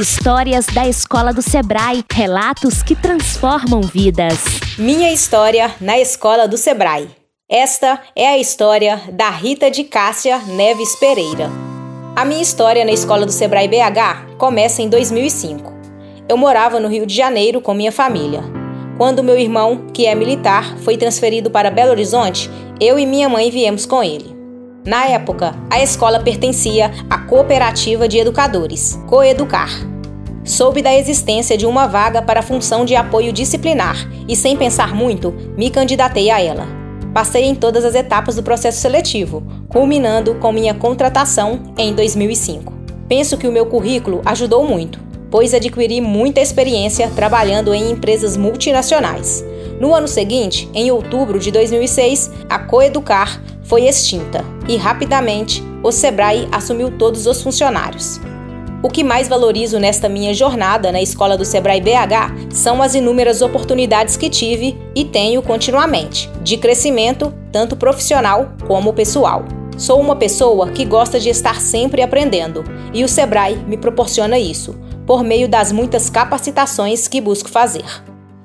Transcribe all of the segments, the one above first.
Histórias da Escola do Sebrae, relatos que transformam vidas. Minha história na Escola do Sebrae. Esta é a história da Rita de Cássia Neves Pereira. A minha história na Escola do Sebrae BH começa em 2005. Eu morava no Rio de Janeiro com minha família. Quando meu irmão, que é militar, foi transferido para Belo Horizonte, eu e minha mãe viemos com ele. Na época, a escola pertencia à Cooperativa de Educadores, Coeducar. Soube da existência de uma vaga para a função de apoio disciplinar e, sem pensar muito, me candidatei a ela. Passei em todas as etapas do processo seletivo, culminando com minha contratação em 2005. Penso que o meu currículo ajudou muito, pois adquiri muita experiência trabalhando em empresas multinacionais. No ano seguinte, em outubro de 2006, a Coeducar foi extinta e rapidamente o Sebrae assumiu todos os funcionários. O que mais valorizo nesta minha jornada na escola do Sebrae BH são as inúmeras oportunidades que tive e tenho continuamente, de crescimento tanto profissional como pessoal. Sou uma pessoa que gosta de estar sempre aprendendo e o Sebrae me proporciona isso, por meio das muitas capacitações que busco fazer.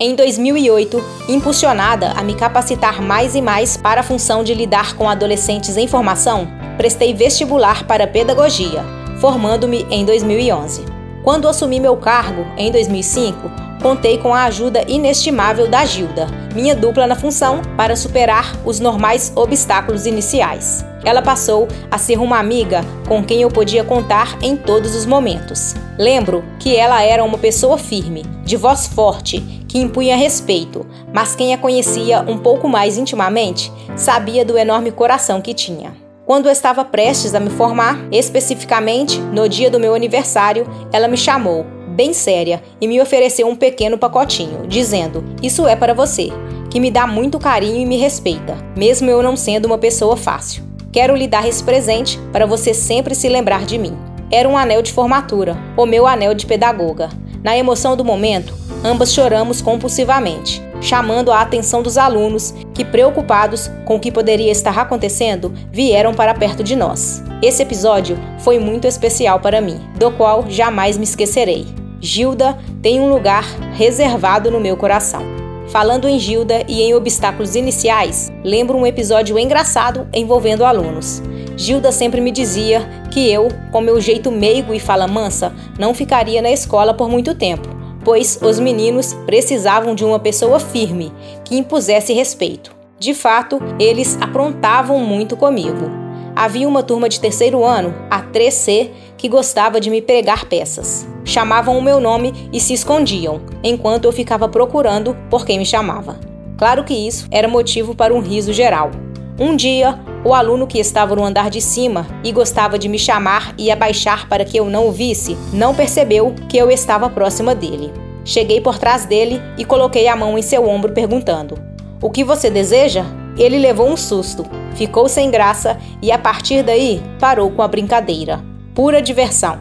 Em 2008, impulsionada a me capacitar mais e mais para a função de lidar com adolescentes em formação, prestei vestibular para pedagogia, formando-me em 2011. Quando assumi meu cargo, em 2005, contei com a ajuda inestimável da Gilda, minha dupla na função, para superar os normais obstáculos iniciais. Ela passou a ser uma amiga com quem eu podia contar em todos os momentos. Lembro que ela era uma pessoa firme, de voz forte que impunha respeito, mas quem a conhecia um pouco mais intimamente sabia do enorme coração que tinha. Quando eu estava prestes a me formar, especificamente no dia do meu aniversário, ela me chamou, bem séria, e me ofereceu um pequeno pacotinho, dizendo: Isso é para você, que me dá muito carinho e me respeita, mesmo eu não sendo uma pessoa fácil. Quero lhe dar esse presente para você sempre se lembrar de mim. Era um anel de formatura, o meu anel de pedagoga. Na emoção do momento, ambas choramos compulsivamente, chamando a atenção dos alunos que, preocupados com o que poderia estar acontecendo, vieram para perto de nós. Esse episódio foi muito especial para mim, do qual jamais me esquecerei. Gilda tem um lugar reservado no meu coração. Falando em Gilda e em obstáculos iniciais, lembro um episódio engraçado envolvendo alunos. Gilda sempre me dizia que eu, com meu jeito meigo e fala mansa, não ficaria na escola por muito tempo, pois os meninos precisavam de uma pessoa firme, que impusesse respeito. De fato, eles aprontavam muito comigo. Havia uma turma de terceiro ano, a 3C, que gostava de me pregar peças. Chamavam o meu nome e se escondiam, enquanto eu ficava procurando por quem me chamava. Claro que isso era motivo para um riso geral. Um dia, o aluno que estava no andar de cima e gostava de me chamar e abaixar para que eu não o visse, não percebeu que eu estava próxima dele. Cheguei por trás dele e coloquei a mão em seu ombro, perguntando: O que você deseja? Ele levou um susto, ficou sem graça e a partir daí parou com a brincadeira. Pura diversão.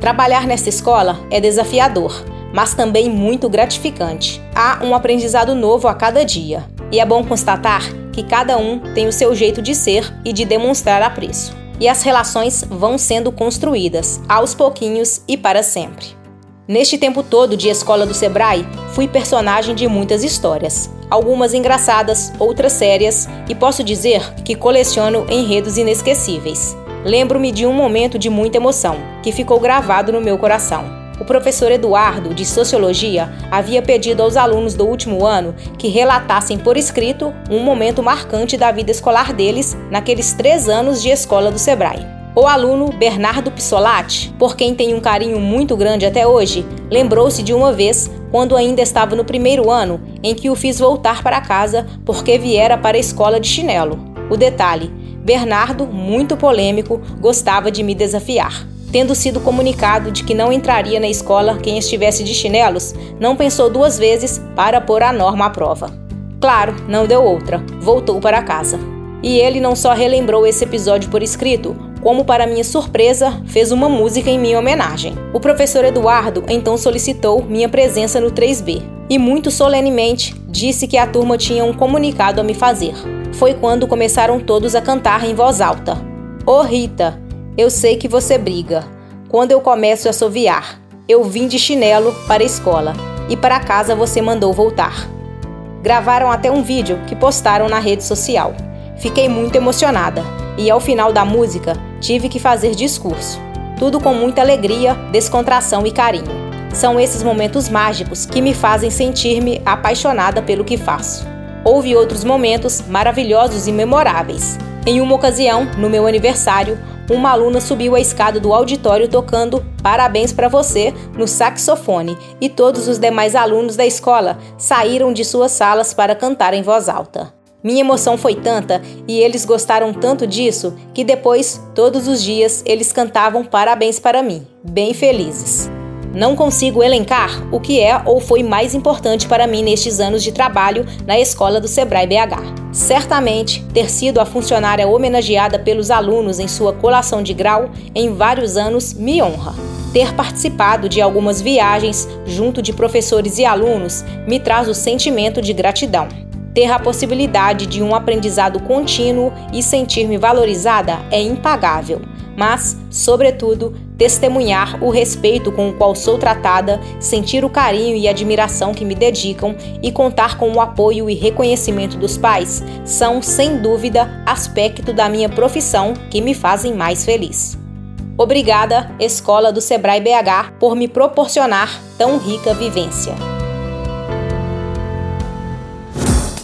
Trabalhar nesta escola é desafiador, mas também muito gratificante. Há um aprendizado novo a cada dia. E é bom constatar que cada um tem o seu jeito de ser e de demonstrar apreço. E as relações vão sendo construídas, aos pouquinhos e para sempre. Neste tempo todo de escola do Sebrae, fui personagem de muitas histórias, algumas engraçadas, outras sérias, e posso dizer que coleciono enredos inesquecíveis. Lembro-me de um momento de muita emoção, que ficou gravado no meu coração. Professor Eduardo, de Sociologia, havia pedido aos alunos do último ano que relatassem por escrito um momento marcante da vida escolar deles naqueles três anos de escola do Sebrae. O aluno Bernardo Pissolati, por quem tem um carinho muito grande até hoje, lembrou-se de uma vez, quando ainda estava no primeiro ano, em que o fiz voltar para casa porque viera para a escola de chinelo. O detalhe: Bernardo, muito polêmico, gostava de me desafiar. Tendo sido comunicado de que não entraria na escola quem estivesse de chinelos, não pensou duas vezes para pôr a norma à prova. Claro, não deu outra, voltou para casa. E ele não só relembrou esse episódio por escrito, como, para minha surpresa, fez uma música em minha homenagem. O professor Eduardo então solicitou minha presença no 3B e, muito solenemente, disse que a turma tinha um comunicado a me fazer. Foi quando começaram todos a cantar em voz alta: Ô oh, Rita, eu sei que você briga. Quando eu começo a assoviar, eu vim de chinelo para a escola e para casa você mandou voltar. Gravaram até um vídeo que postaram na rede social. Fiquei muito emocionada e ao final da música tive que fazer discurso. Tudo com muita alegria, descontração e carinho. São esses momentos mágicos que me fazem sentir-me apaixonada pelo que faço. Houve outros momentos maravilhosos e memoráveis. Em uma ocasião, no meu aniversário, uma aluna subiu a escada do auditório tocando Parabéns para você no saxofone e todos os demais alunos da escola saíram de suas salas para cantar em voz alta. Minha emoção foi tanta e eles gostaram tanto disso que depois, todos os dias, eles cantavam parabéns para mim, bem felizes. Não consigo elencar o que é ou foi mais importante para mim nestes anos de trabalho na escola do Sebrae BH. Certamente, ter sido a funcionária homenageada pelos alunos em sua colação de grau em vários anos me honra. Ter participado de algumas viagens junto de professores e alunos me traz o sentimento de gratidão. Ter a possibilidade de um aprendizado contínuo e sentir-me valorizada é impagável mas, sobretudo, testemunhar o respeito com o qual sou tratada, sentir o carinho e admiração que me dedicam e contar com o apoio e reconhecimento dos pais são, sem dúvida, aspecto da minha profissão que me fazem mais feliz. Obrigada, Escola do Sebrae BH, por me proporcionar tão rica vivência.